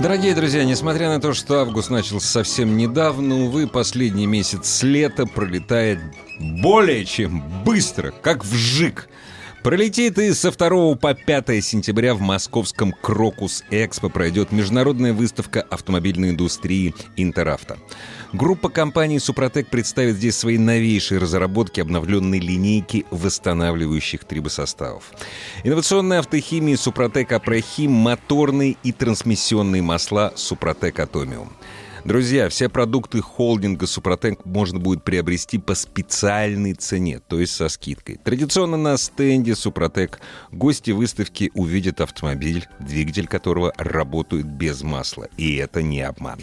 Дорогие друзья, несмотря на то, что август начался совсем недавно, увы, последний месяц лета пролетает более чем быстро, как вжик. Пролетит и со 2 по 5 сентября в московском Крокус Экспо пройдет международная выставка автомобильной индустрии Интеравто. Группа компаний «Супротек» представит здесь свои новейшие разработки обновленной линейки восстанавливающих трибосоставов. Инновационные автохимии «Супротек Апрехим», моторные и трансмиссионные масла «Супротек Атомиум». Друзья, все продукты холдинга «Супротек» можно будет приобрести по специальной цене, то есть со скидкой. Традиционно на стенде «Супротек» гости выставки увидят автомобиль, двигатель которого работает без масла. И это не обман.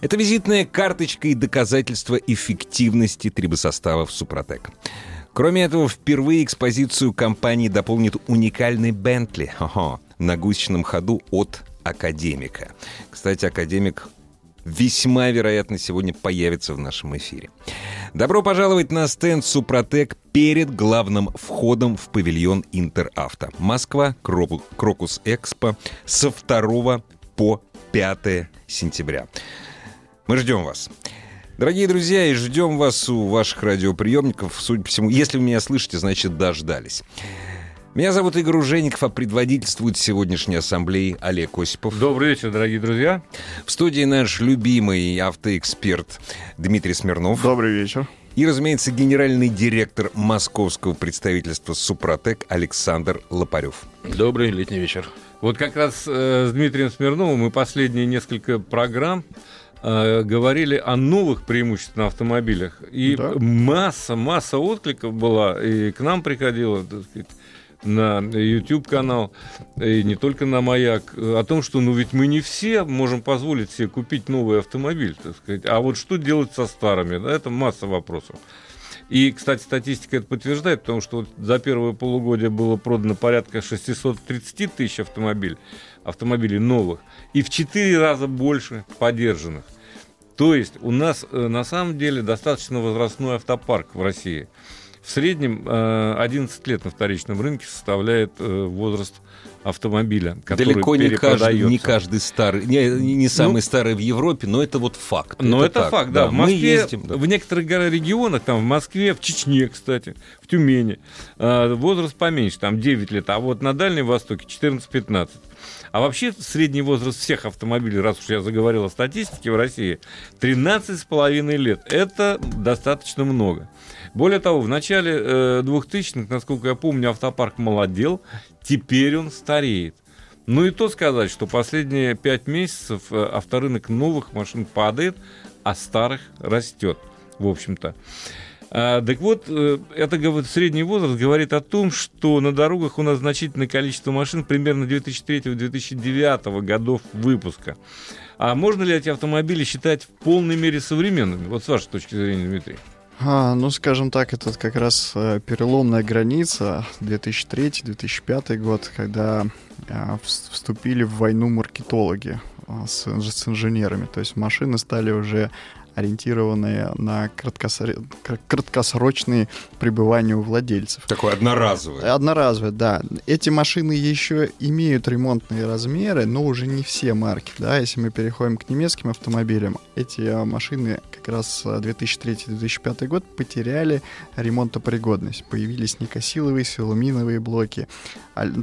Это визитная карточка и доказательство эффективности трибосоставов «Супротек». Кроме этого, впервые экспозицию компании дополнит уникальный «Бентли» на гусечном ходу от «Академика». Кстати, «Академик» весьма вероятно сегодня появится в нашем эфире. Добро пожаловать на стенд «Супротек» перед главным входом в павильон «Интеравто». Москва, Крокус Экспо со 2 по 5 сентября. Мы ждем вас. Дорогие друзья, и ждем вас у ваших радиоприемников. Судя по всему, если вы меня слышите, значит, дождались. Меня зовут Игорь Ужеников, а предводительствует сегодняшней ассамблеи Олег Осипов. Добрый вечер, дорогие друзья. В студии наш любимый автоэксперт Дмитрий Смирнов. Добрый вечер. И, разумеется, генеральный директор московского представительства «Супротек» Александр Лопарев. Добрый летний вечер. Вот как раз э, с Дмитрием Смирновым мы последние несколько программ э, говорили о новых преимуществах на автомобилях. И да. масса, масса откликов была, и к нам приходила, так сказать, на YouTube-канал, и не только на «Маяк», о том, что ну ведь мы не все можем позволить себе купить новый автомобиль, так сказать. А вот что делать со старыми? Да, это масса вопросов. И, кстати, статистика это подтверждает, потому что вот за первое полугодие было продано порядка 630 тысяч автомобилей, автомобилей новых, и в 4 раза больше подержанных. То есть у нас э, на самом деле достаточно возрастной автопарк в России. В среднем 11 э, лет на вторичном рынке составляет э, возраст автомобиля, который Далеко не каждый, не каждый старый, не, не самый ну, старый в Европе, но это вот факт. Но это, это факт, да. да. В Москве, Мы ездим, да. в некоторых регионах, там в Москве, в Чечне, кстати, в Тюмени, э, возраст поменьше, там 9 лет, а вот на Дальнем Востоке 14-15. А вообще средний возраст всех автомобилей, раз уж я заговорил о статистике в России, 13,5 лет. Это достаточно много. Более того, в начале э, 2000-х, насколько я помню, автопарк молодел, теперь он стареет. Ну и то сказать, что последние пять месяцев э, авторынок новых машин падает, а старых растет, в общем-то. А, так вот, э, это средний возраст говорит о том, что на дорогах у нас значительное количество машин примерно 2003-2009 годов выпуска. А можно ли эти автомобили считать в полной мере современными? Вот с вашей точки зрения, Дмитрий. А, ну, скажем так, это как раз э, переломная граница 2003-2005 год, когда э, вступили в войну маркетологи э, с, с инженерами. То есть машины стали уже ориентированные на краткосро... краткосрочные пребывания у владельцев. Такое одноразовое. Одноразовое, да. Эти машины еще имеют ремонтные размеры, но уже не все марки. Да? Если мы переходим к немецким автомобилям, эти а, машины как раз 2003-2005 а, год потеряли ремонтопригодность. Появились никосиловые, силуминовые блоки,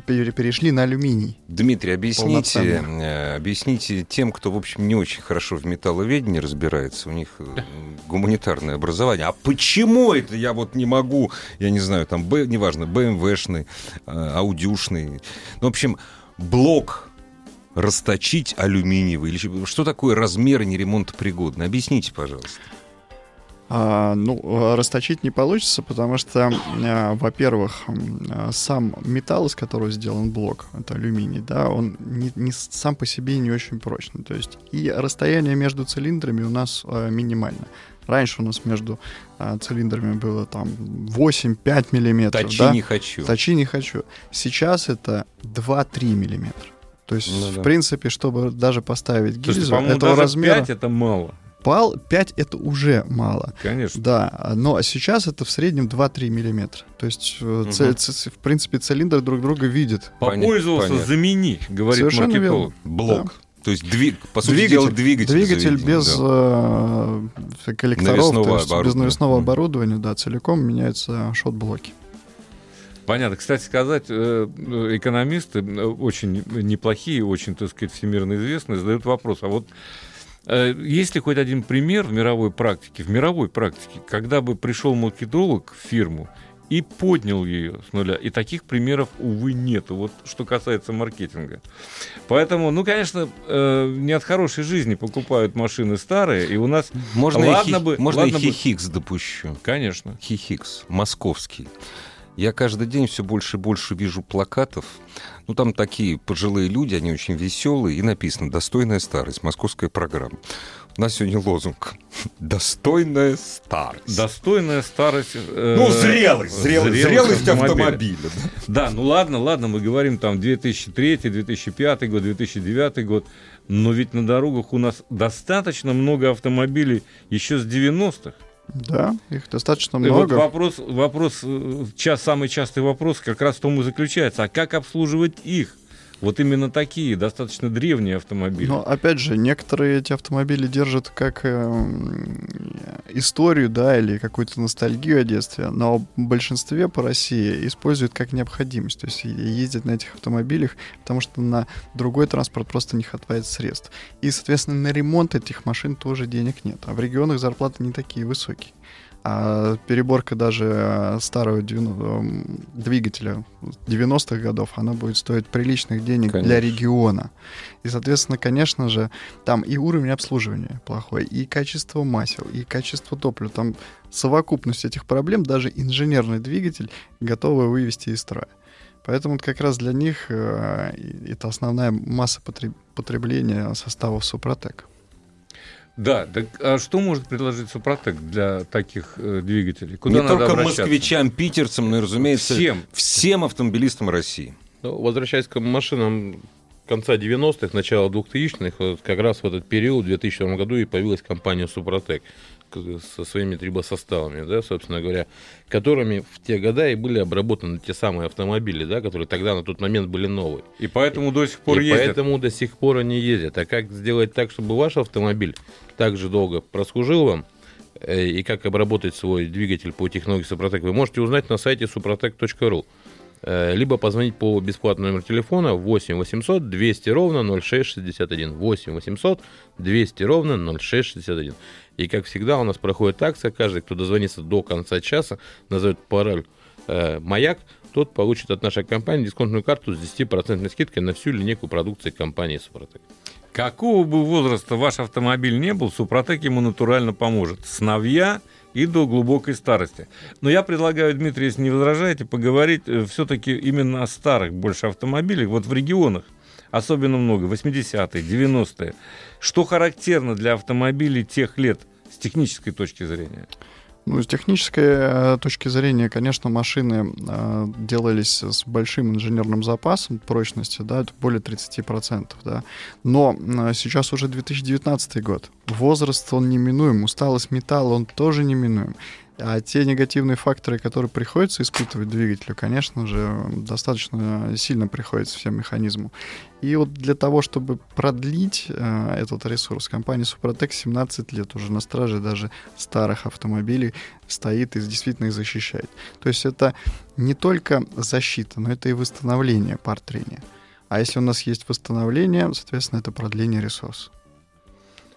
перешли на алюминий. Дмитрий, объясните, э, объясните тем, кто, в общем, не очень хорошо в металловедении разбирается, у них них гуманитарное образование. А почему это я вот не могу, я не знаю, там, Б, неважно, БМВшный, э, аудюшный. Ну, в общем, блок расточить алюминиевый? Или что такое размер неремонтопригодный? Объясните, пожалуйста. А, ну, расточить не получится, потому что, а, во-первых, а, сам металл, из которого сделан блок, это алюминий, да, он не, не сам по себе не очень прочный. То есть и расстояние между цилиндрами у нас а, минимально. Раньше у нас между а, цилиндрами было там 8-5 миллиметров. Точи да? не хочу. Точи не хочу. Сейчас это 2-3 миллиметра. То есть, ну, в да. принципе, чтобы даже поставить гильзу, Слушайте, этого размера... 5 это мало пал 5 это уже мало. Конечно. Да, но сейчас это в среднем 2-3 миллиметра. То есть, угу. ц, ц, в принципе, цилиндры друг друга видят. Попользовался, Понятно. замени, говорит Совершенно маркетолог. Верно. Блок. Да. То есть двиг, по сути двигатель, дела двигатель. Двигатель без да. э, коллекторов, навесного то есть без навесного оборудования, да, целиком меняются шот-блоки. Понятно. Кстати сказать, э, экономисты э, очень неплохие, очень, так сказать, всемирно известные, задают вопрос, а вот есть ли хоть один пример в мировой практике, в мировой практике, когда бы пришел маркетолог в фирму и поднял ее с нуля. И таких примеров, увы, нету. Вот что касается маркетинга. Поэтому, ну, конечно, э, не от хорошей жизни покупают машины старые, и у нас... Можно ладно и, бы, можно ладно и хихикс бы... допущу. Конечно. Хихикс, московский. Я каждый день все больше и больше вижу плакатов. Ну, там такие пожилые люди, они очень веселые, и написано «Достойная старость», московская программа. У нас сегодня лозунг «Достойная старость». Достойная старость... Э, ну, зрелость, зрелость, зрелость автомобиля. автомобиля. Да, ну ладно, ладно, мы говорим там 2003, 2005 год, 2009 год, но ведь на дорогах у нас достаточно много автомобилей еще с 90-х. Да, их достаточно много. И вот вопрос, вопрос, э, час, самый частый вопрос как раз в том и заключается, а как обслуживать их? Вот именно такие, достаточно древние автомобили. Но опять же, некоторые эти автомобили держат как э, историю, да, или какую-то ностальгию о детстве, но в большинстве по России используют как необходимость. То есть ездят на этих автомобилях, потому что на другой транспорт просто не хватает средств. И, соответственно, на ремонт этих машин тоже денег нет. А в регионах зарплаты не такие высокие. А переборка даже э, старого двигателя 90-х годов, она будет стоить приличных денег конечно. для региона. И, соответственно, конечно же, там и уровень обслуживания плохой, и качество масел, и качество топлива. Там совокупность этих проблем даже инженерный двигатель готовы вывести из строя. Поэтому как раз для них э, это основная масса потребления составов Супротек. Да, так а что может предложить Супротек для таких э, двигателей? Куда Не только москвичам, питерцам, но и, разумеется, всем, всем автомобилистам России. Ну, возвращаясь к машинам конца 90-х, начала 2000-х, вот как раз в этот период, в 2002 году, и появилась компания Супротек со своими трибосоставами, да, собственно говоря, которыми в те года и были обработаны те самые автомобили, да, которые тогда на тот момент были новые. И поэтому до сих пор и ездят. поэтому до сих пор они ездят. А как сделать так, чтобы ваш автомобиль так же долго прослужил вам, э, и как обработать свой двигатель по технологии Супротек, вы можете узнать на сайте suprotec.ru. Э, либо позвонить по бесплатному номеру телефона 8 800 200 ровно 0661. 8 800 200 ровно 0661. И, как всегда, у нас проходит акция. Каждый, кто дозвонится до конца часа, назовет пароль э, «Маяк», тот получит от нашей компании дисконтную карту с 10% скидкой на всю линейку продукции компании «Супротек». Какого бы возраста ваш автомобиль не был, Супротек ему натурально поможет. Сновья и до глубокой старости. Но я предлагаю, Дмитрий, если не возражаете, поговорить э, все-таки именно о старых больше автомобилях. Вот в регионах особенно много, 80-е, 90-е. Что характерно для автомобилей тех лет с технической точки зрения? Ну, с технической э, точки зрения, конечно, машины э, делались с большим инженерным запасом прочности, да, более 30%, да. Но э, сейчас уже 2019 год. Возраст, он неминуем, усталость металла, он тоже неминуем. А те негативные факторы, которые приходится испытывать двигателю, конечно же, достаточно сильно приходится всем механизму. И вот для того, чтобы продлить э, этот ресурс, компания Супротек 17 лет уже на страже даже старых автомобилей стоит и действительно их защищает. То есть это не только защита, но это и восстановление пар трения. А если у нас есть восстановление, соответственно, это продление ресурса.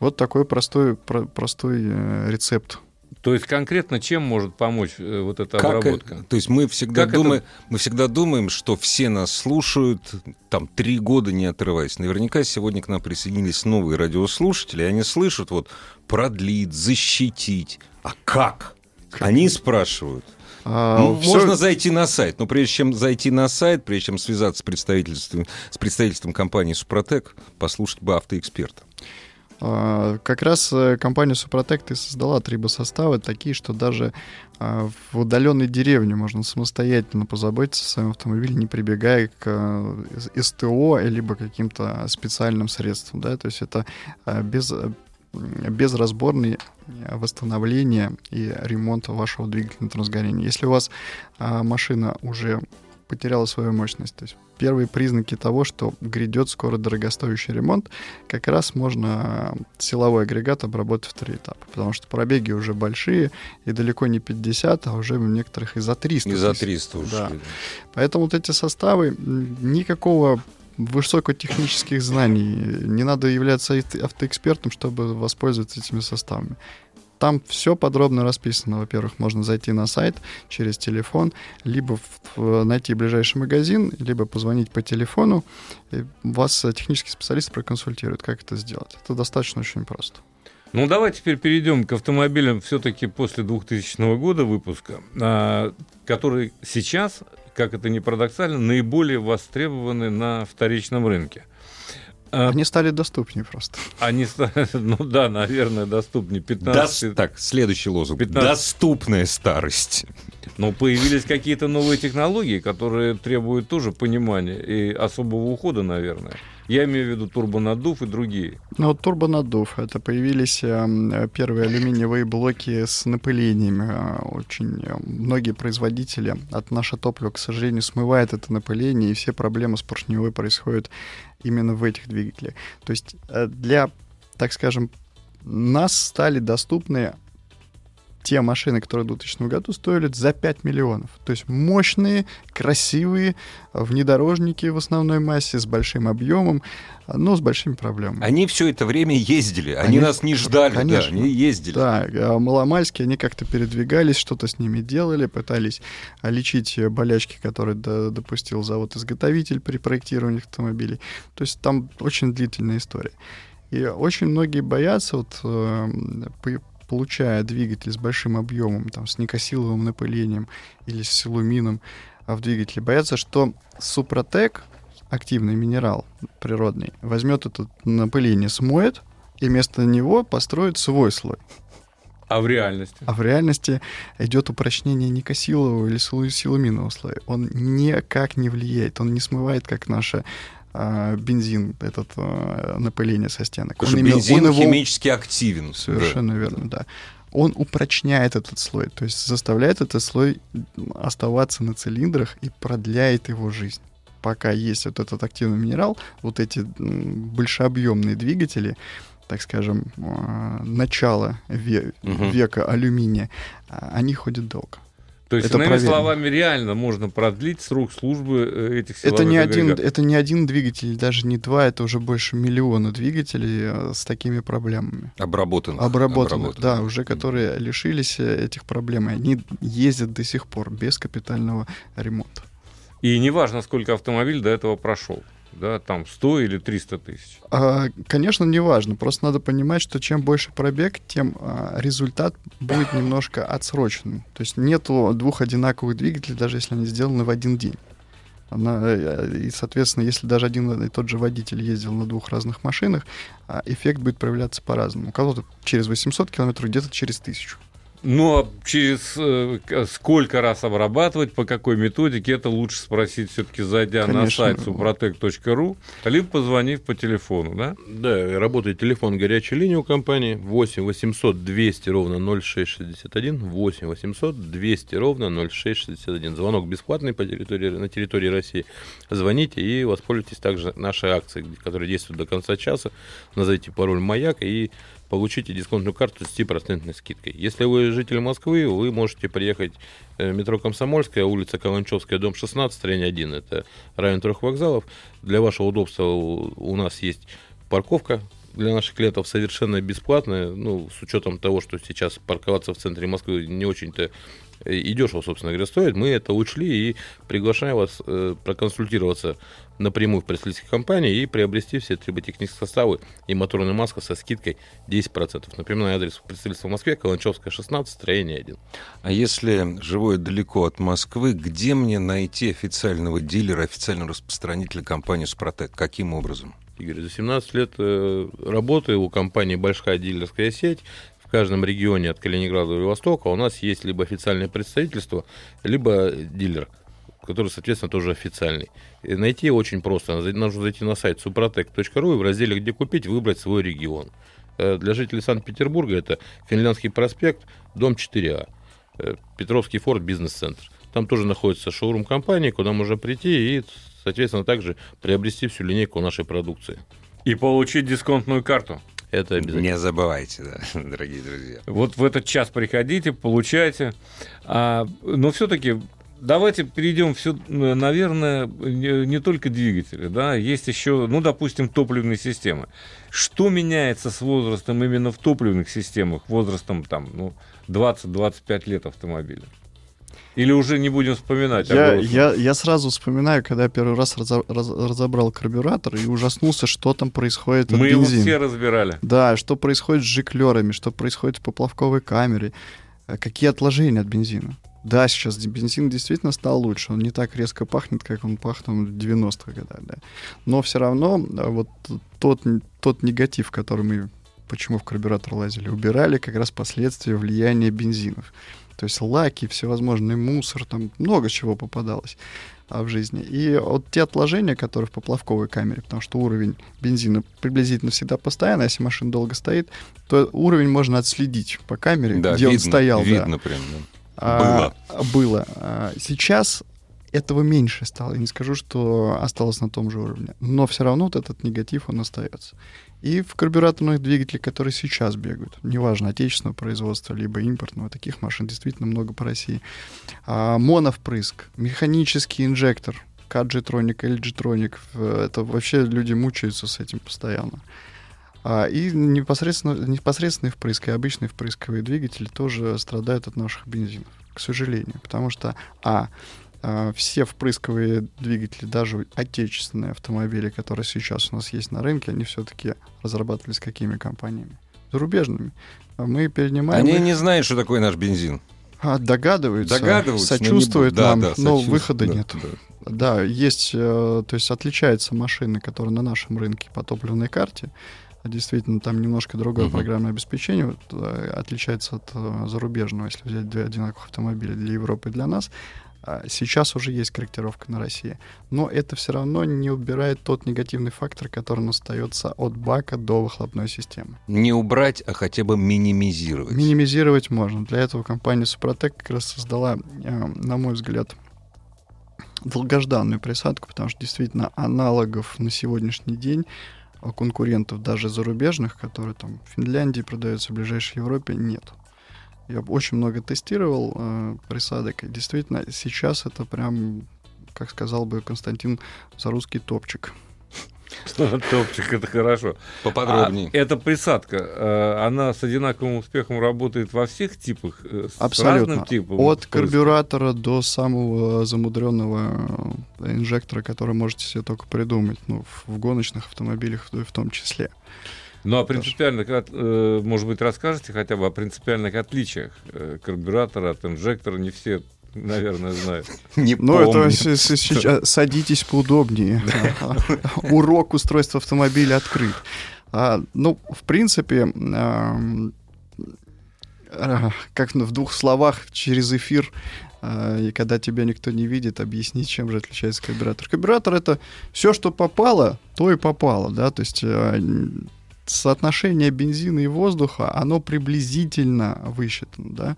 Вот такой простой, про, простой э, рецепт то есть конкретно чем может помочь э, вот эта Как, обработка? То есть мы всегда, Как думаем, это- мы всегда думаем, что все нас слушают, там, три года не отрываясь. Наверняка сегодня к нам присоединились новые радиослушатели, и они слышат вот продлить, защитить. А как? Они спрашивают. А, Ну, всё- Можно зайти на сайт, но прежде чем зайти на сайт, прежде чем связаться с представительством, с представительством компании «Супротек», послушать бы автоэксперта. А, Как раз э, компания Супротек и создала трибосоставы такие, что даже а, в удаленной деревне можно самостоятельно позаботиться о своем автомобиле, не прибегая к э, СТО либо каким-то специальным средствам. Да? То есть это без, э, безразборное э, восстановление и ремонт вашего двигателя на трансгорении. Если у вас машина уже потеряла свою мощность, то есть первые признаки того, что грядет скоро дорогостоящий ремонт, как раз можно силовой агрегат обработать в три этапа, потому что пробеги уже большие, и далеко не 50, а уже у некоторых и за 300. И за тысяч. 300 ушли. Да. Поэтому вот эти составы, никакого высокотехнических знаний, не надо являться авто- автоэкспертом, чтобы воспользоваться этими составами. Там все подробно расписано. Во-первых, можно зайти на сайт через телефон, либо в- найти ближайший магазин, либо позвонить по телефону. И вас э, технический специалист проконсультирует, как это сделать. Это достаточно очень просто. Ну, давай теперь перейдем к автомобилям все-таки после 2000 года выпуска, а, которые сейчас, как это ни парадоксально, наиболее востребованы на вторичном рынке. А, Они стали доступнее просто. Они стали, ну да, наверное, доступнее 15 Дос- Так, следующий лозунг. 15. Доступная старость. Но появились какие-то новые технологии, которые требуют тоже понимания и особого ухода, наверное. Я имею в виду турбонаддув и другие. Ну, вот турбонаддув. Это появились эм, первые алюминиевые блоки с напылениями. Э, Очень э, многие производители от наше топливо, к сожалению, смывает это напыление, и все проблемы с поршневой происходят именно в этих двигателях. То есть э, для, так скажем, нас стали доступны те машины, которые в 2000 году стоили за 5 миллионов. То есть мощные, красивые э, внедорожники в основной массе с большим объемом, э, но с большими проблемами. Они все это время ездили. Они, Они- нас не ждали, конечно. да, они ездили. Да, а маломальски они как-то передвигались, что-то с ними делали, пытались лечить э, болячки, которые до- допустил завод-изготовитель при проектировании автомобилей. То есть там очень длительная история. И очень многие боятся, вот, э, получая двигатель с большим объемом, там, с никосиловым напылением или с силумином а, в двигателе, боятся, что Супротек, активный минерал природный, возьмет это напыление, смоет, и вместо него построит свой слой. А в реальности? А в реальности идет упрочнение никосилового или силу- силуминового слоя. Он никак не влияет, он не смывает, как наше а, бензин, этот а, напыление со стенок. Потому что именно- бензин он его- химически активен. Совершенно верно, да. Он упрочняет этот слой, то есть заставляет этот слой оставаться на цилиндрах и продляет его жизнь. Пока есть вот этот активный минерал, вот эти большеобъемные двигатели, так скажем, а, начала ве- Мгм. века алюминия, а, они ходят долго. То есть, Это иными проверено. словами, реально можно продлить срок службы э, этих силовых Это не, один, это не один двигатель, даже не два, это уже больше миллиона двигателей э, с такими проблемами. Обработанных. Обработанных, Обработанных. да, уже которые лишились э, этих проблем, и они ездят до сих пор без капитального ремонта. И неважно, сколько автомобиль до этого прошел. Да, там 100 или 300 тысяч. А, конечно, не важно, просто надо понимать, что чем больше пробег, тем а, результат будет немножко отсроченным. То есть нету двух одинаковых двигателей, даже если они сделаны в один день. Она, э, и, соответственно, если даже один и тот же водитель ездил на двух разных машинах, а, эффект будет проявляться по-разному. У кого-то через 800 километров, где-то через 1000. Но через э, сколько раз обрабатывать, по какой методике, это лучше спросить все-таки, зайдя на Конечно. сайт suprotec.ru, либо позвонив по телефону, да? Да, работает телефон горячей линии у компании 8 800 200 ровно 0661, 8 800 200 ровно 0661. Звонок бесплатный по территории, на территории России. Звоните и воспользуйтесь также нашей акцией, которая действует до конца часа. Назовите пароль «Маяк» и получите дисконтную карту с 10% скидкой. Если вы житель Москвы, вы можете приехать э, метро Комсомольская, улица Каланчевская, дом 16, строение 1. Это район трех вокзалов. Для вашего удобства у нас есть парковка для наших клиентов совершенно бесплатная, ну, с учетом того, что сейчас парковаться в центре Москвы не очень-то и дешево, собственно говоря, стоит, мы это учли и приглашаем вас э, проконсультироваться напрямую в представительской компании и приобрести все триботехнические составы и моторная маска со скидкой 10%. Например, на адрес представительства в Москве, Каланчевская, 16, строение 1. А если живу я далеко от Москвы, где мне найти официального дилера, официального распространителя компании «Супротек»? Каким образом? Игорь, за 17 лет э, работы у компании большая дилерская сеть в каждом регионе от Калининграда до Владивостока у нас есть либо официальное представительство, либо дилер, который, соответственно, тоже официальный. И найти очень просто. Нужно зайти на сайт suprotec.ru и в разделе «Где купить» выбрать свой регион. Э, для жителей Санкт-Петербурга это Финляндский проспект, дом 4А, э, Петровский форт, бизнес-центр. Там тоже находится шоурум компании, куда можно прийти и, соответственно, также приобрести всю линейку нашей продукции. И получить дисконтную карту. Это обязательно. Не забывайте, да, дорогие друзья. Вот в этот час приходите, получайте. А, но все-таки давайте перейдем все, наверное, не, не только двигатели, да, есть еще, ну, допустим, топливные системы. Что меняется с возрастом именно в топливных системах, возрастом там, ну, 20-25 лет автомобиля? Или уже не будем вспоминать? Я, я, я сразу вспоминаю, когда первый раз разо, раз, разобрал карбюратор и ужаснулся, что там происходит Мы его все разбирали. Да, что происходит с жиклерами, что происходит в поплавковой камере, э, какие отложения от бензина. Да, сейчас бензин действительно стал лучше, он не так резко пахнет, как он пахнул в 90-х годах, да. Но все равно вот тот, тот негатив, который мы почему в карбюратор лазили, убирали как раз последствия влияния бензинов. То есть лаки, всевозможный мусор, там много чего попадалось а, в жизни. И вот те отложения, которые в поплавковой камере, потому что уровень бензина приблизительно всегда постоянный, а если машина долго стоит, то уровень можно отследить по камере, да, где видно, он стоял. Видно да. прям, да. А, было. А, сейчас этого меньше стало. Я не скажу, что осталось на том же уровне. Но все равно вот этот негатив, он остается. И в карбюраторных двигателях, которые сейчас бегают, неважно, отечественного производства, либо импортного, таких машин действительно много по России. А, моновпрыск, механический инжектор, Каджитроник, LG-троник, это вообще люди мучаются с этим постоянно. А, и непосредственно, непосредственный впрыск и обычные впрысковые двигатели тоже страдают от наших бензинов, к сожалению. Потому что, а, все впрысковые двигатели, даже отечественные автомобили, которые сейчас у нас есть на рынке, они все-таки разрабатывались какими компаниями? Зарубежными. А мы перенимаем... Они их... не знают, что такое наш бензин. А, догадываются, догадываются, сочувствуют но нам, да, да, но выхода да, нет. Да. да, есть, э, то есть отличаются машины, которые на нашем рынке по топливной карте, действительно там немножко другое uh-huh. программное обеспечение, вот, э, отличается от э, зарубежного, если взять две одинаковых автомобиля для Европы и для нас. А сейчас уже есть корректировка на России. Но это все равно не убирает тот негативный фактор, который остается от бака до выхлопной системы. Не убрать, а хотя бы минимизировать. Минимизировать можно. Для этого компания Супротек как раз создала, э, на мой взгляд, долгожданную присадку, потому что действительно аналогов на сегодняшний день конкурентов даже зарубежных, которые там в Финляндии продаются, в ближайшей Европе, нет. Я очень много тестировал э, присадок, и действительно сейчас это прям, как сказал бы Константин, за русский топчик. Топчик, это хорошо. Поподробнее. А эта присадка, э, она с одинаковым успехом работает во всех типах? Э, с Абсолютно. Разным типом От карбюратора до самого замудренного э, инжектора, который можете себе только придумать, ну, в гоночных автомобилях в том числе. Ну а принципиальных, может быть, расскажете хотя бы о принципиальных отличиях карбюратора от инжектора? Не все наверное, знают. Не ну, это сейчас садитесь поудобнее. Урок устройства автомобиля открыт. А, ну, в принципе, а, как в двух словах через эфир, а, и когда тебя никто не видит, объяснить, чем же отличается карбюратор. Карбюратор это все, что попало, то и попало, да, то есть а, соотношение бензина и воздуха, оно приблизительно высчитано, да.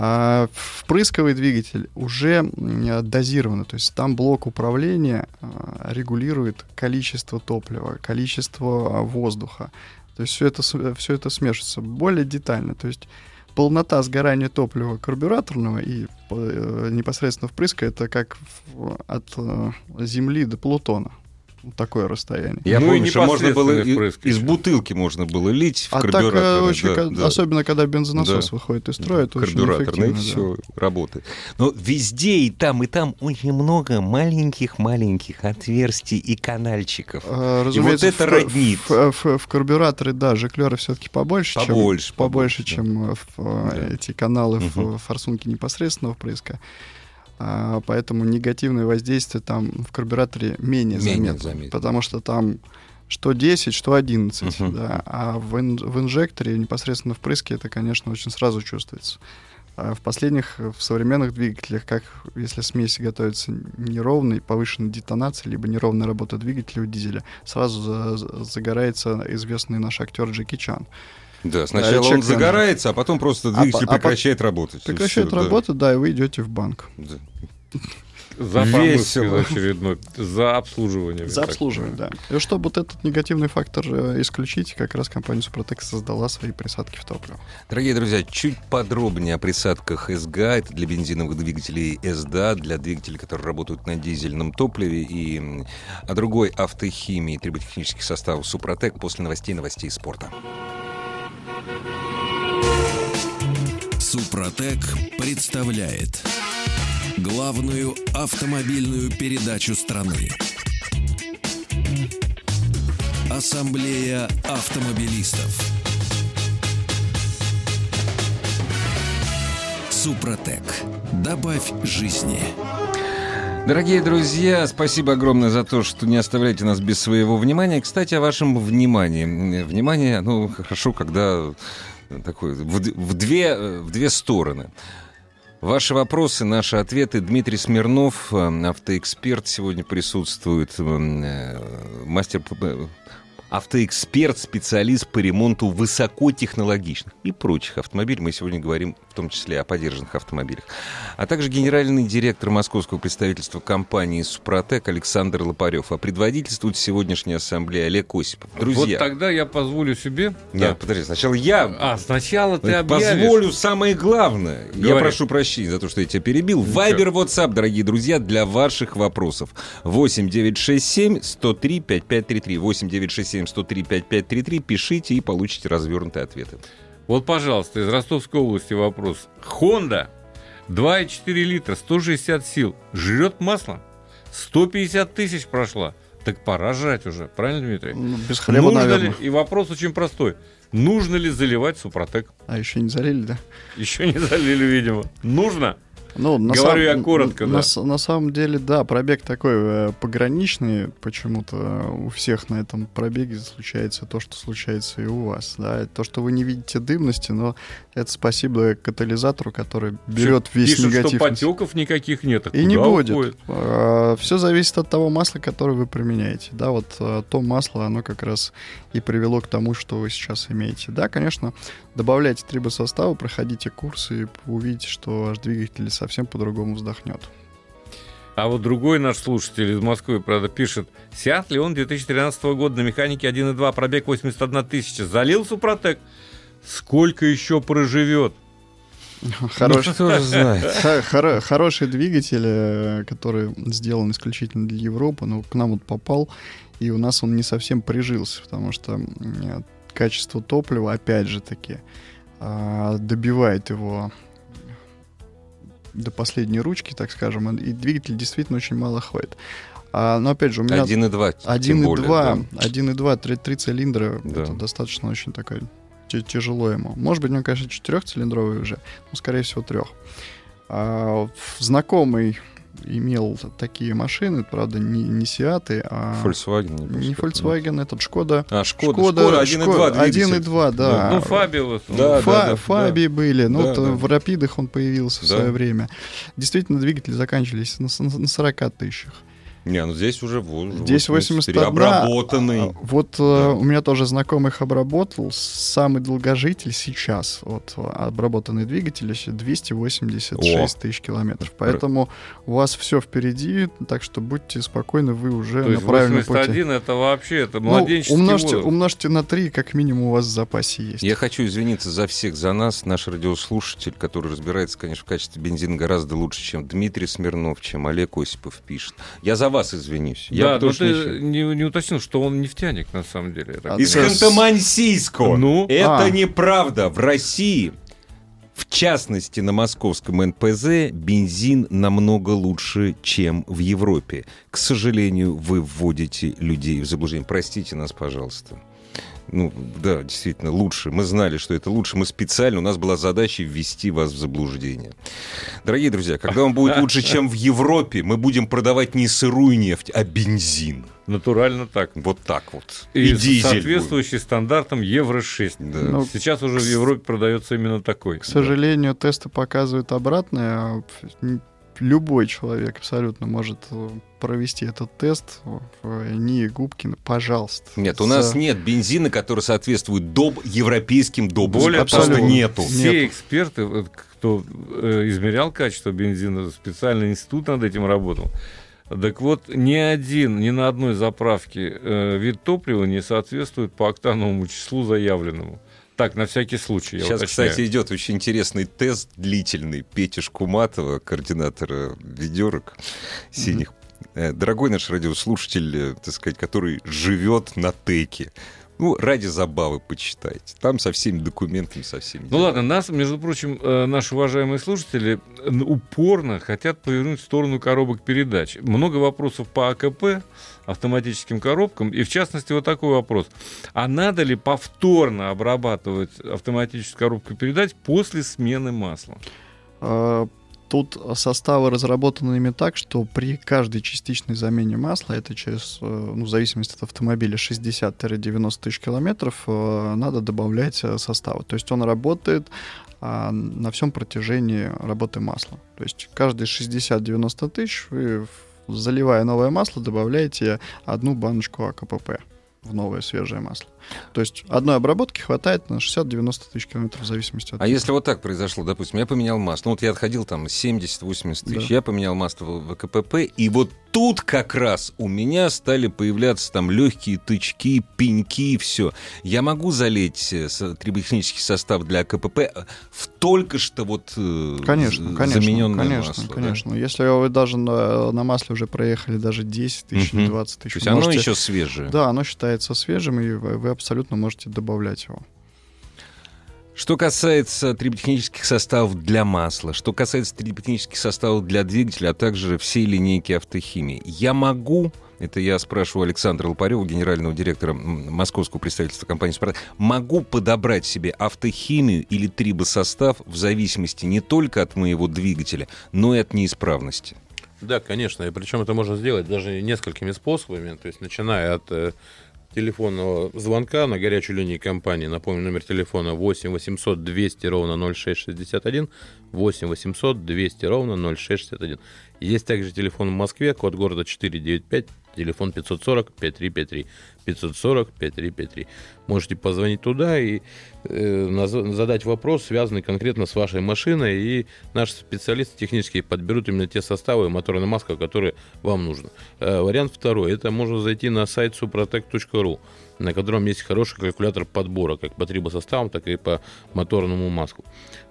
А впрысковый двигатель уже дозировано, то есть там блок управления а, регулирует количество топлива, количество а, воздуха. То есть все это, все это смешивается более детально. То есть полнота сгорания топлива карбюраторного и э, непосредственно впрыска это как от э, Земли до Плутона. Такое расстояние. Я Ну и помню, что можно было и- из бутылки можно было лить в А так карбюратор. э, очень, да, ко- да. особенно когда бензонасос Да. выходит из строя, это очень карбюраторный, и эффективно. да. все работает. Но везде и там, и там очень много маленьких-маленьких отверстий и канальчиков. А, Разумеется, это в, роднит. В, в- в карбюраторы, да, жиклеры все-таки побольше, Побольше, чем, побольше, побольше, да. чем э, в, э, Да. эти каналы в Мгм. э, форсунке непосредственного впрыска. А, поэтому негативное воздействие там в карбюраторе менее, Менее заметно, заметно. потому что там что 10, что 11, Мгм. да, а в, ин- в инжекторе непосредственно впрыске это, конечно, очень сразу чувствуется. А в последних, в современных двигателях, как если смесь готовится неровной, повышенной детонацией, либо неровная работа двигателя у дизеля, сразу за- за- загорается известный наш актер Джеки Чан. Да, сначала чек он загорается, а потом просто А двигатель а прекращает работать. Прекращает да. работать, да, и вы идете в банк. Да. За Весело. очередной, за обслуживание. За обслуживание, да. И чтобы вот этот негативный фактор э, исключить, как раз компания Супротек создала свои присадки в топливо. Дорогие друзья, чуть подробнее о присадках СГА. Это для бензиновых двигателей СДА, для двигателей, которые работают на дизельном топливе, и о другой автохимии и триботехнических составов Супротек после новостей новостей спорта. Супротек представляет главную автомобильную передачу страны. Ассамблея автомобилистов. Супротек. Добавь жизни. Дорогие друзья, спасибо огромное за то, что не оставляете нас без своего внимания. Кстати, о вашем внимании. Внимание, ну, хорошо, когда такое, в, в две, э, в две стороны. Ваши вопросы, наши ответы. Дмитрий Смирнов, э, автоэксперт, сегодня присутствует. э, Мастер, автоэксперт, специалист по ремонту высокотехнологичных и прочих автомобилей. Мы сегодня говорим в том числе о подержанных автомобилях. А также генеральный директор московского представительства компании «Супротек» Александр Лопарев. А предводительствует сегодняшняя ассамблея Олег Осипов. Друзья, Вот тогда я позволю себе... нет, подожди, сначала я А, сначала ты объявишь. Позволю самое главное. Я Говори. прошу прощения за то, что я тебя перебил. Вайбер, WhatsApp, дорогие друзья, для ваших вопросов. 8 967 103 5533. 8 967 103 5533. Пишите и получите развернутые ответы. Вот, пожалуйста, из Ростовской области вопрос. Honda 2,4 литра, 160 сил. Жрет масло. 150 тысяч прошла. Так пора жрать уже. Правильно, Дмитрий? Ну, без хлеба, Нужно наверное. ли, и вопрос очень простой. Нужно ли заливать Супротек? А еще не залили, да? Еще не залили, видимо. Нужно. Ну, на Говорю сам- я коротко, на, да. с- на самом деле, да, пробег такой э, пограничный. Почему-то у всех на этом пробеге случается то, что случается и у вас. Да, то, что вы не видите дымности, но это спасибо катализатору, который берет весь Пишут, негатив. что на потеков никаких нет. А И не будет. уходит? Все зависит от того масла, которое вы применяете. Да, вот э, то масло, оно как раз и привело к тому, что вы сейчас имеете. Да, конечно, добавляйте трибосоставы, проходите курсы, и увидите, что ваш двигатель совсем по-другому вздохнет. А вот другой наш слушатель из Москвы, правда, пишет, Сиат Леон 2013 года на механике 1.2, пробег 81 тысяча, залил Супротек. Сколько еще проживет? Хороший, Кто же знает. хороший двигатель, э, который сделан исключительно для Европы, но к нам вот попал, и у нас он не совсем прижился, потому что м, качество топлива, опять же таки, а, добивает его до последней ручки, так скажем, и двигатель действительно очень мало ходит. А, но опять же, у меня 1,2. тем более, 1,2, да. 1,2, 3, 3 цилиндра, Да. это достаточно очень ти- тяжело ему. Может быть, у него, конечно, четырехцилиндровый уже, но, скорее всего, трех. А, знакомый имел такие машины, правда, не, не Сиаты, а Volkswagen. не как-то. Volkswagen, этот Шкода. А, Шкода. Шкода 1,2 двигатель. 1,2, да. ну, Фабиус. Да, Фа- да, да, Фаби были, ну Да, вот да. в Рапидах он появился в Да. свое время. Действительно, двигатели заканчивались на, на 40 тысячах. Не, ну здесь уже вот. Здесь 81. Обработанный. А, Вот э, Да. у меня тоже знакомый их обработал. Самый долгожитель сейчас, вот обработанный двигатель, еще 286 О. тысяч километров. Поэтому у вас все впереди, так что будьте спокойны, вы уже То на правильном пути. 81 это вообще, это Ну, младенческий умножьте, возраст. умножьте на 3, как минимум у вас в запасе есть. Я хочу извиниться за всех, за нас. Наш радиослушатель, который разбирается, конечно, в качестве бензина гораздо лучше, чем Дмитрий Смирнов, чем Олег Осипов пишет. Я за вас вас извинюсь. Я да, ты не, не уточнил, что он нефтяник на самом деле. Из Ханты-Мансийска. Ну? Это а. неправда. В России в частности, на московском НПЗ бензин намного лучше, чем в Европе. К сожалению, вы вводите людей в заблуждение. Простите нас, пожалуйста. Ну, да, действительно, лучше. Мы знали, что это лучше. Мы специально, у нас была задача ввести вас в заблуждение. Дорогие друзья, когда он будет лучше, чем в Европе, мы будем продавать не сырую нефть, а бензин. Натурально так. Вот так вот. И, и дизель соответствующий будет. стандартам Евро-6. Да. Ну, Сейчас уже в Европе продается именно такой. К сожалению, да. тесты показывают обратное. Любой человек абсолютно может э, провести этот тест в НИИ Губкина, пожалуйста. Нет, у нас нет бензина, который соответствует доб европейским добам. Более просто нету. Все нету. эксперты, кто э, измерял качество бензина, специальный институт над этим работал, так вот, ни один, ни на одной заправке э, вид топлива не соответствует по октановому числу заявленному. Так, на всякий случай. Сейчас, уточняю. кстати, идет очень интересный тест длительный. Пети Шкуматова, координатора ведерок синих. Mm-hmm. Дорогой наш радиослушатель, э, так сказать, который живет на теке. Ну, ради забавы почитайте. Там со всеми документами, со всеми. Ну ладно, нас, между прочим, э, наши уважаемые слушатели упорно хотят повернуть в сторону коробок передач. Много вопросов по АКП, автоматическим коробкам. И в частности, вот такой вопрос. А надо ли повторно обрабатывать автоматическую коробку передач после смены масла? А, Тут составы разработаны именно так, что при каждой частичной замене масла, это через, э, ну, в зависимости от автомобиля, 60-90 тысяч километров, э, надо добавлять э, составы. То есть он работает а, на всем протяжении работы масла. То есть каждые 60-90 тысяч вы, заливая новое масло, добавляете одну баночку АКПП в новое свежее масло. То есть одной обработки хватает на 60-90 тысяч километров в зависимости от... А если вот так произошло, допустим, я поменял масло, ну вот я отходил там 70-80 тысяч, да. я поменял масло в КПП, и вот тут как раз у меня стали появляться там легкие тычки, пеньки, все. Я могу залить э, триботехнический состав для КПП э, в только что вот э, конечно, конечно, замененное конечно, масло. Конечно, да? Если вы даже на, на масле уже проехали даже 10 тысяч или 20 тысяч. То есть можете... оно еще свежее. Да, оно считается свежим, и вы абсолютно можете добавлять его. Что касается триботехнических составов для масла, что касается триботехнических составов для двигателя, а также всей линейки автохимии, я могу, это я спрашиваю Александра Лопарева, генерального директора московского представительства компании «Спартак», могу подобрать себе автохимию или трибосостав в зависимости не только от моего двигателя, но и от неисправности? Да, конечно, и причем это можно сделать даже несколькими способами, то есть начиная от э, телефонного звонка на горячую линию компании. Напомню, номер телефона 8 800 200 ровно 0661, 8 800 200 ровно 0661. Есть также телефон в Москве, код города 495, телефон 540 5353. 540 5353. Можете позвонить туда и э, задать вопрос, связанный конкретно с вашей машиной, и наши специалисты технические подберут именно те составы и моторная маска, которые вам нужны. Э, вариант второй. Это можно зайти на сайт suprotec.ru на котором есть хороший калькулятор подбора, как по трибосоставам, так и по моторному маску.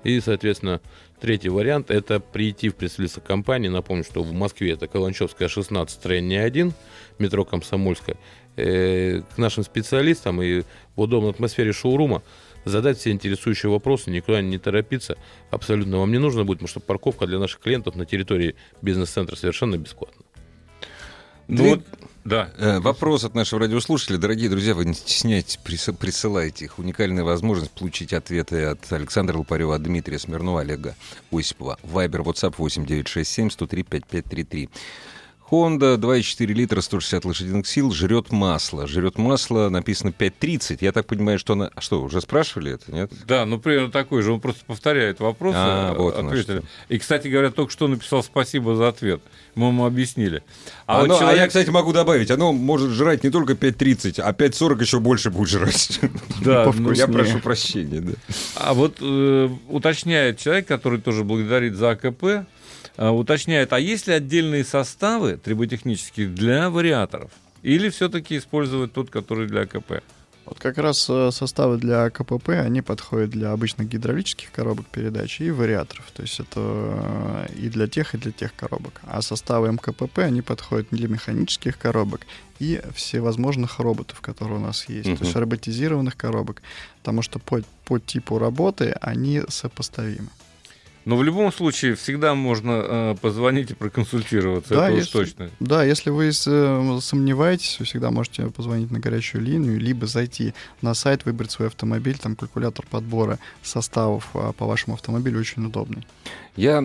И, соответственно, третий вариант – это прийти в представительство компании. Напомню, что в Москве это Каланчевская, 16, строение 1, метро Комсомольская э, к нашим специалистам и в удобной атмосфере шоурума задать все интересующие вопросы, никуда не торопиться. Абсолютно вам не нужно будет, потому что парковка для наших клиентов на территории бизнес-центра совершенно бесплатна. Ну, вот, да. Э, вопрос от нашего радиослушателя. Дорогие друзья, вы не стесняйтесь, присылайте их. Уникальная возможность получить ответы от Александра Лопарева, от Дмитрия Смирнова, Олега Осипова. Вайбер, WhatsApp 8967 103 5533. Honda 2,4 литра, 160 лошадиных сил, жрет масло. Жрет масло, написано 5,30. Я так понимаю, что она... А что, уже спрашивали это, нет? Да, ну, примерно такой же. Он просто повторяет вопрос. А, э, вот ответили. И, кстати говоря, только что написал спасибо за ответ. Мы ему объяснили. А, оно, вот человек... а я, кстати, могу добавить, оно может жрать не только 5,30, а 5,40 еще больше будет жрать. Да, ну, я прошу прощения. Да. А вот э, уточняет человек, который тоже благодарит за АКП, уточняет, а есть ли отдельные составы триботехнические для вариаторов? Или все-таки использовать тот, который для КП? Вот как раз э, составы для КПП, они подходят для обычных гидравлических коробок передач и вариаторов. То есть это э, и для тех, и для тех коробок. А составы МКПП, они подходят для механических коробок и всевозможных роботов, которые у нас есть. Uh-huh. То есть роботизированных коробок. Потому что по, по типу работы они сопоставимы. Но в любом случае всегда можно э, позвонить и проконсультироваться, да, это если, уж точно. Да, если вы э, сомневаетесь, вы всегда можете позвонить на горячую линию, либо зайти на сайт, выбрать свой автомобиль, там калькулятор подбора составов э, по вашему автомобилю очень удобный. Я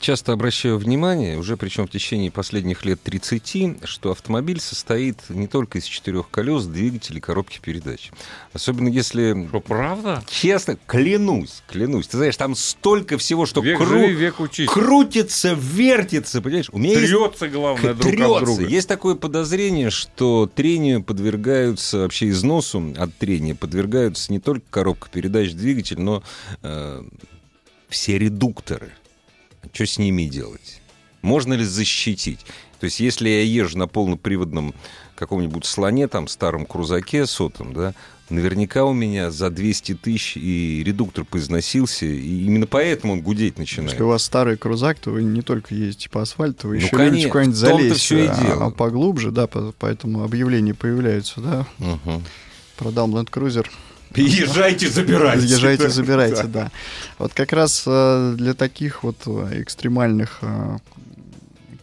часто обращаю внимание, уже причем в течение последних лет 30, что автомобиль состоит не только из четырех колес, двигателей, коробки передач. Особенно если... Что, правда? Честно, клянусь, клянусь. Ты знаешь, там столько всего, что век кру... живи, век учись. крутится, вертится, понимаешь? У меня трется, есть... главное, друг трется. от друга. Есть такое подозрение, что трению подвергаются, вообще износу от трения подвергаются не только коробка передач, двигатель, но э, все редукторы. Что с ними делать? Можно ли защитить? То есть, если я езжу на полноприводном каком-нибудь слоне, там, старом крузаке сотом, да, наверняка у меня за 200 тысяч и редуктор поизносился, и именно поэтому он гудеть начинает. Если у вас старый крузак, то вы не только ездите по асфальту, вы ну, еще любите куда-нибудь залезть все и дело. А, поглубже, да, поэтому объявления появляются, да. Угу. Продал Land Cruiser Езжайте, забирайте. Езжайте, забирайте, да. Вот как раз э, для таких вот э, экстремальных э,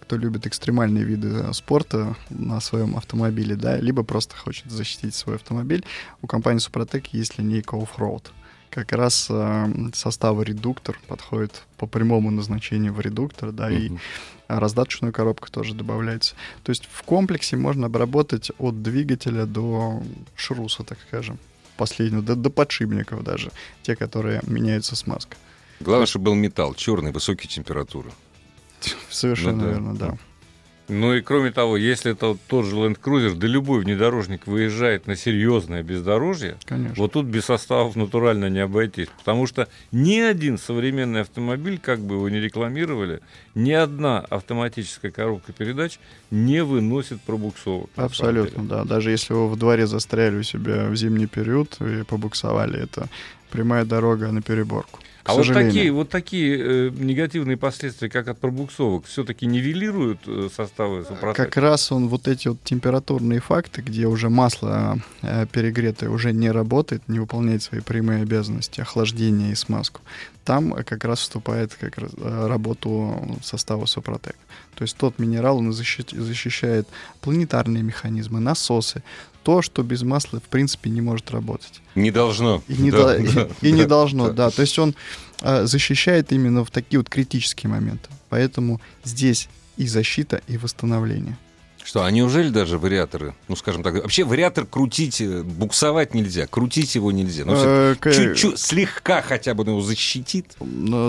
кто любит экстремальные виды спорта на своем автомобиле, да, либо просто хочет защитить свой автомобиль, у компании Супротек есть линейка Offroad. Как раз э, составы редуктор подходит по прямому назначению в редуктор, да, uh-huh. и раздаточную коробку тоже добавляется. То есть в комплексе можно обработать от двигателя до шруса, так скажем последнего, до, до подшипников даже, те, которые меняются смазка. Главное, чтобы был металл, черный, высокие температуры. Совершенно ну, верно, да. Ну и кроме того, если это тот же Land Cruiser, да любой внедорожник выезжает на серьезное бездорожье, Конечно. вот тут без составов натурально не обойтись. Потому что ни один современный автомобиль, как бы его ни рекламировали, ни одна автоматическая коробка передач не выносит пробуксовок. Абсолютно, да. Даже если вы в дворе застряли у себя в зимний период и побуксовали, это прямая дорога на переборку. А вот такие, вот такие э, негативные последствия, как от пробуксовок, все-таки нивелируют э, составы супротека? Как раз он вот эти вот температурные факты, где уже масло э, перегретое уже не работает, не выполняет свои прямые обязанности, охлаждение и смазку, там как раз вступает как раз, э, работу состава Супротек. То есть тот минерал, он защищает планетарные механизмы, насосы, то, что без масла, в принципе, не может работать. Не должно. И не, да, до... да, и, и не должно, да. То есть он а, защищает именно в такие вот критические моменты. Поэтому здесь и защита, и восстановление. Что, а неужели даже вариаторы, ну, скажем так, вообще вариатор крутить, э, буксовать нельзя, крутить его нельзя. Ну, э, чуть-чуть, слегка хотя бы его защитит.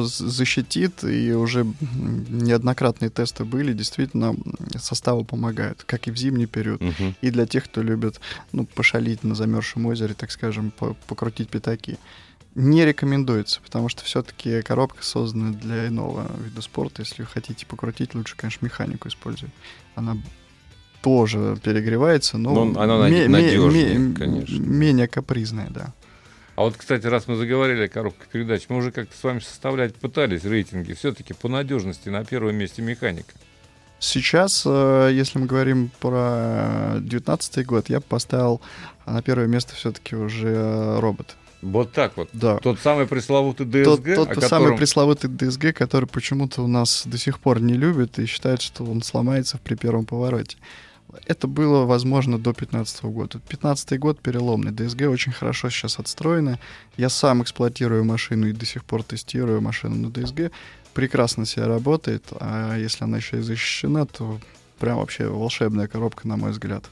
Защитит, и уже неоднократные тесты были, действительно, составы помогают, как и в зимний период, угу. и для тех, кто любит, ну, пошалить на замерзшем озере, так скажем, покрутить пятаки не рекомендуется, потому что все-таки коробка создана для иного вида спорта. Если вы хотите покрутить, лучше, конечно, механику использовать. Она тоже перегревается, но, но она ме- надежнее, ме- конечно. менее капризная, да. А вот, кстати, раз мы заговорили о коробках передач, мы уже как-то с вами составлять пытались рейтинги. Все-таки по надежности на первом месте механика. Сейчас, э, если мы говорим про 2019 год, я поставил на первое место все-таки уже робот. Вот так вот. Да. Тот самый пресловутый ДСГ. Тот, тот котором... самый пресловутый ДСГ, который почему-то у нас до сих пор не любит и считает, что он сломается при первом повороте. Это было возможно до 2015 года. 2015 год переломный. ДСГ очень хорошо сейчас отстроена. Я сам эксплуатирую машину и до сих пор тестирую машину на ДСГ. Прекрасно себя работает. А если она еще и защищена, то прям вообще волшебная коробка, на мой взгляд.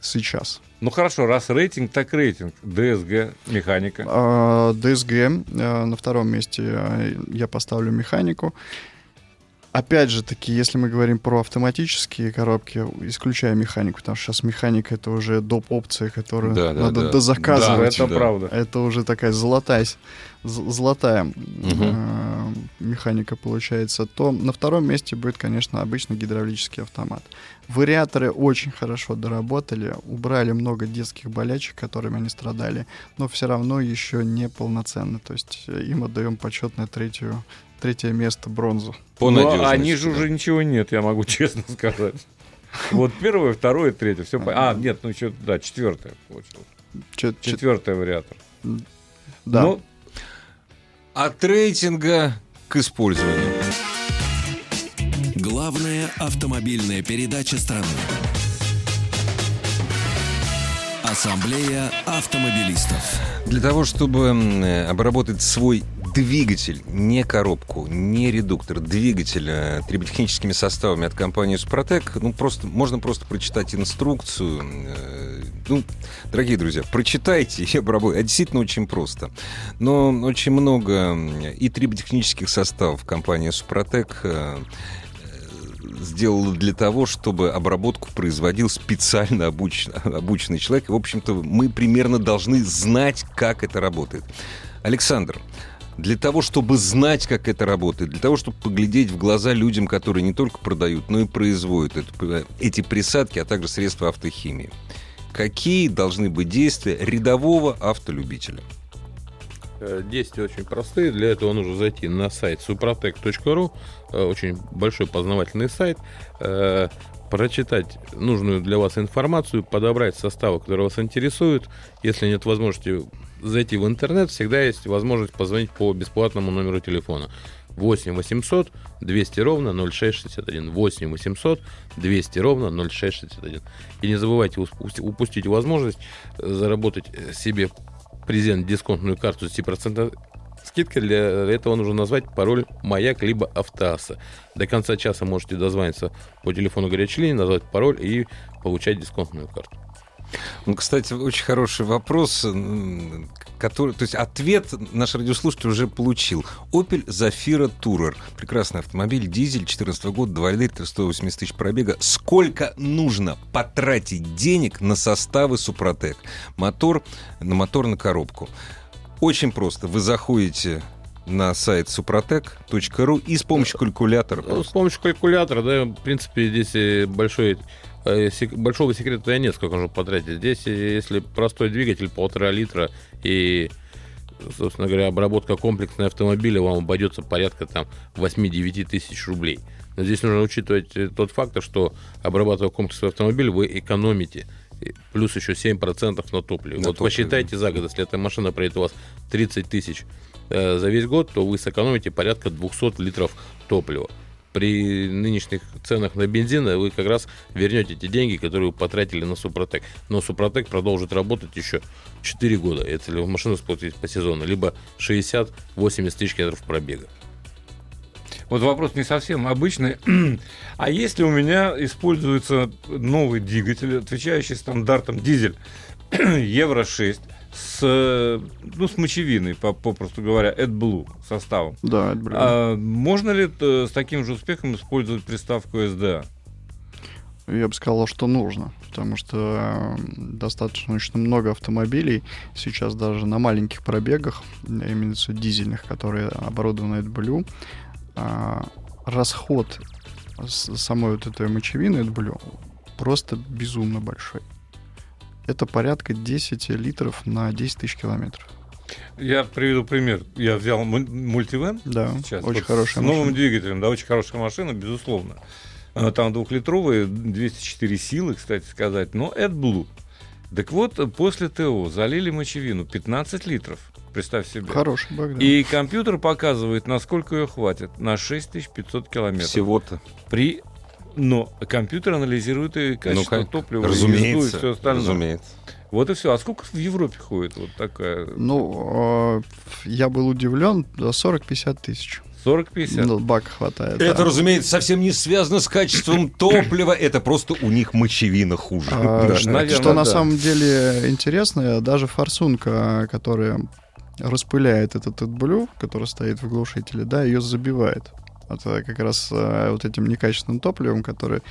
Сейчас. Ну хорошо, раз рейтинг, так рейтинг. ДСГ, механика. А, ДСГ. А, на втором месте я поставлю механику. Опять же таки, если мы говорим про автоматические коробки, исключая механику, потому что сейчас механика это уже доп. опция, которую да, да, надо да. дозаказывать. Да, это да. правда. Это уже такая золотая, золотая угу. э, механика получается, то на втором месте будет, конечно, обычный гидравлический автомат. Вариаторы очень хорошо доработали, убрали много детских болячек, которыми они страдали, но все равно еще не полноценно. То есть э, им отдаем почетное третью, третье место бронзу. По ну, а ниже да. уже ничего нет, я могу честно сказать. Вот первое, второе, третье, все. А, нет, ну еще, да, четвертое получилось. Четвертый вариатор. Да. Ну, от рейтинга к использованию. Главная автомобильная передача страны. Ассамблея автомобилистов. Для того, чтобы обработать свой двигатель, не коробку, не редуктор, двигатель э, триботехническими составами от компании Супротек, ну, просто, можно просто прочитать инструкцию. Э, ну, дорогие друзья, прочитайте и обработайте. Это действительно очень просто. Но очень много и триботехнических составов компании Супротек э, сделала для того, чтобы обработку производил специально обучен, обученный человек. В общем-то, мы примерно должны знать, как это работает. Александр, для того, чтобы знать, как это работает, для того, чтобы поглядеть в глаза людям, которые не только продают, но и производят это, эти присадки, а также средства автохимии. Какие должны быть действия рядового автолюбителя? Э, действия очень простые. Для этого нужно зайти на сайт suprotec.ru. Э, очень большой познавательный сайт. Э, прочитать нужную для вас информацию, подобрать составы, которые вас интересуют. Если нет возможности зайти в интернет, всегда есть возможность позвонить по бесплатному номеру телефона. 8 800 200 ровно 0661. 8 800 200 ровно 0661. И не забывайте упустить возможность заработать себе презент дисконтную карту с 10% скидкой. Для этого нужно назвать пароль «Маяк» либо «Автоаса». До конца часа можете дозвониться по телефону горячей линии, назвать пароль и получать дисконтную карту. Ну, кстати, очень хороший вопрос, который, то есть ответ наш радиослушатель уже получил. Opel Zafira Tourer. Прекрасный автомобиль, дизель, 14 год, 2 литра, 180 тысяч пробега. Сколько нужно потратить денег на составы Супротек? Мотор, на мотор, на коробку. Очень просто. Вы заходите на сайт suprotec.ru и с помощью калькулятора. Ну, с помощью калькулятора, да, в принципе, здесь большой большого секрета нет, сколько нужно потратить. Здесь, э, если простой двигатель, полтора литра и собственно говоря, обработка комплексной автомобиля вам обойдется порядка там 8-9 тысяч рублей. Но здесь нужно учитывать э, тот факт, что обрабатывая комплексный автомобиль, вы экономите плюс еще 7% на топливе. На вот топливе. посчитайте за год, если эта машина проедет у вас 30 тысяч э, за весь год, то вы сэкономите порядка 200 литров топлива при нынешних ценах на бензин вы как раз вернете эти деньги, которые вы потратили на Супротек. Но Супротек продолжит работать еще 4 года, если вы машину сплатите по сезону, либо 60-80 тысяч километров пробега. Вот вопрос не совсем обычный. А если у меня используется новый двигатель, отвечающий стандартам дизель Евро 6, с, ну, с мочевиной, попросту говоря, AdBlue составом. Да, AdBlue. А можно ли э, с таким же успехом использовать приставку SDA? Я бы сказал, что нужно, потому что достаточно очень много автомобилей сейчас даже на маленьких пробегах, именно дизельных, которые оборудованы AdBlue, а, расход самой вот этой мочевины AdBlue просто безумно большой это порядка 10 литров на 10 тысяч километров. Я приведу пример. Я взял мультивен да, сейчас. Очень вот хорошая с машина. новым двигателем, да, очень хорошая машина, безусловно. Там двухлитровые, 204 силы, кстати сказать, но AdBlue. Так вот, после ТО залили мочевину 15 литров. Представь себе. Хороший баг, да. И компьютер показывает, насколько ее хватит. На 6500 километров. Всего-то. При но компьютер анализирует и качество ну, топлива, разумеется, и все остальное. Разумеется. Вот и все. А сколько в Европе ходит вот такая? Ну, э, я был удивлен, до 40-50 тысяч. 40-50? Ну, бак хватает. Это, да. разумеется, совсем не связано с качеством топлива. Это просто у них мочевина хуже. А, да. что, Наверное, что да. на самом деле интересно, даже форсунка, которая распыляет этот AdBlue, который стоит в глушителе, да, ее забивает. Вот э, как раз э, вот этим некачественным топливом, которое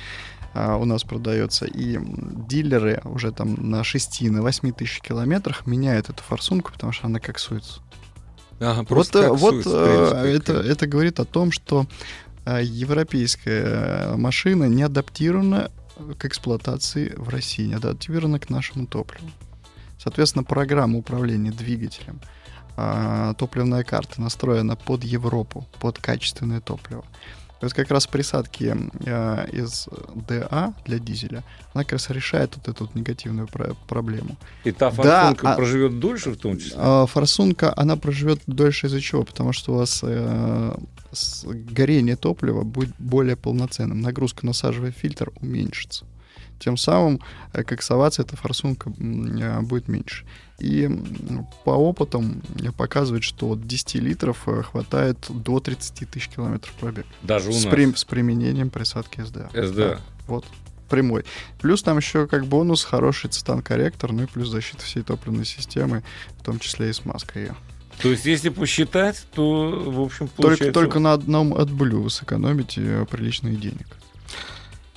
э, у нас продается. И дилеры уже там на 6, на 8 тысяч километрах меняют эту форсунку, потому что она коксуется. Ага, вот э, вот это, это говорит о том, что европейская машина не адаптирована к эксплуатации в России, не адаптирована к нашему топливу. Соответственно, программа управления двигателем, а, топливная карта настроена под Европу, под качественное топливо. То есть как раз присадки э, из ДА для дизеля, она как раз решает вот эту вот негативную про- проблему. И та форсунка да, проживет а, дольше в том числе? А, форсунка, она проживет дольше из-за чего? Потому что у вас э, горение топлива будет более полноценным. Нагрузка на сажевый фильтр уменьшится. Тем самым э, коксоваться эта форсунка э, будет меньше. И по опытам показывает, что от 10 литров э, хватает до 30 тысяч километров пробег. Даже у с, нас? При, с применением присадки СДА. СДА. Да, вот прямой. Плюс там еще как бонус хороший цитан-корректор, ну и плюс защита всей топливной системы, в том числе и смазка ее. То есть, если посчитать, то, в общем, получается... Только, только на одном отблю вы сэкономите приличные денег.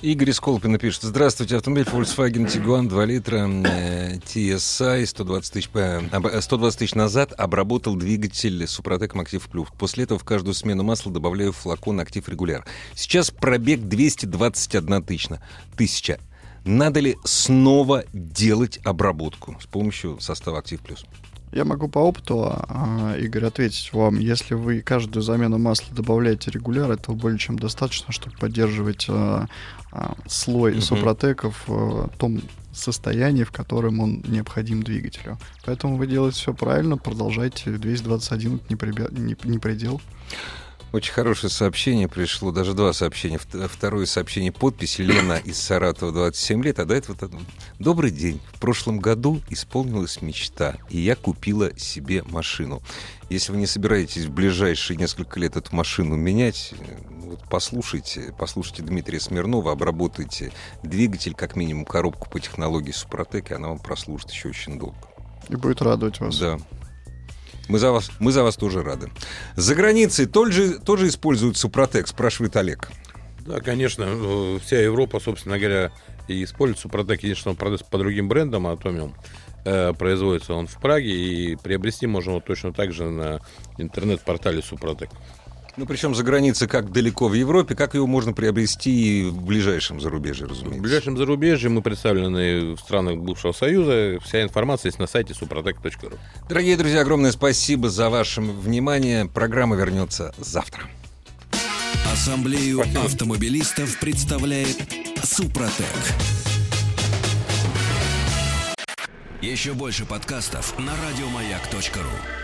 Игорь Сколпин пишет. Здравствуйте, автомобиль Volkswagen Tiguan 2 литра э, TSI 120 тысяч, 120 тысяч назад обработал двигатель Супротек Актив Плюс. После этого в каждую смену масла добавляю флакон Актив Регуляр. Сейчас пробег 221 тысяча. тысяча. Надо ли снова делать обработку с помощью состава Актив Плюс? Я могу по опыту, а, Игорь, ответить вам. Если вы каждую замену масла добавляете регуляр, этого более чем достаточно, чтобы поддерживать а, а, слой угу. супротеков в том состоянии, в котором он необходим двигателю. Поэтому вы делаете все правильно, продолжайте. 221 это не, прибя... не, не предел. Очень хорошее сообщение пришло, даже два сообщения. Второе сообщение, подпись Лена из Саратова, 27 лет, а до этого... Добрый день. В прошлом году исполнилась мечта, и я купила себе машину. Если вы не собираетесь в ближайшие несколько лет эту машину менять, вот послушайте, послушайте Дмитрия Смирнова, обработайте двигатель, как минимум коробку по технологии Супротек, и она вам прослужит еще очень долго. И будет радовать вас. Да. Мы за вас, мы за вас тоже рады. За границей тоже, тоже используют Супротек, спрашивает Олег. Да, конечно, э, вся Европа, собственно говоря, и использует Супротек. Единственное, он продается по другим брендам, а Атомиум. Э, производится он в Праге, и приобрести можно точно так же на интернет-портале Супротек. Ну, причем за границей как далеко в Европе, как его можно приобрести в ближайшем зарубежье, разумеется. В ближайшем зарубежье мы представлены в странах бывшего Союза. Вся информация есть на сайте suprotec.ru. Дорогие друзья, огромное спасибо за ваше внимание. Программа вернется завтра. Ассамблею спасибо. автомобилистов представляет Супротек. Еще больше подкастов на радиомаяк.ру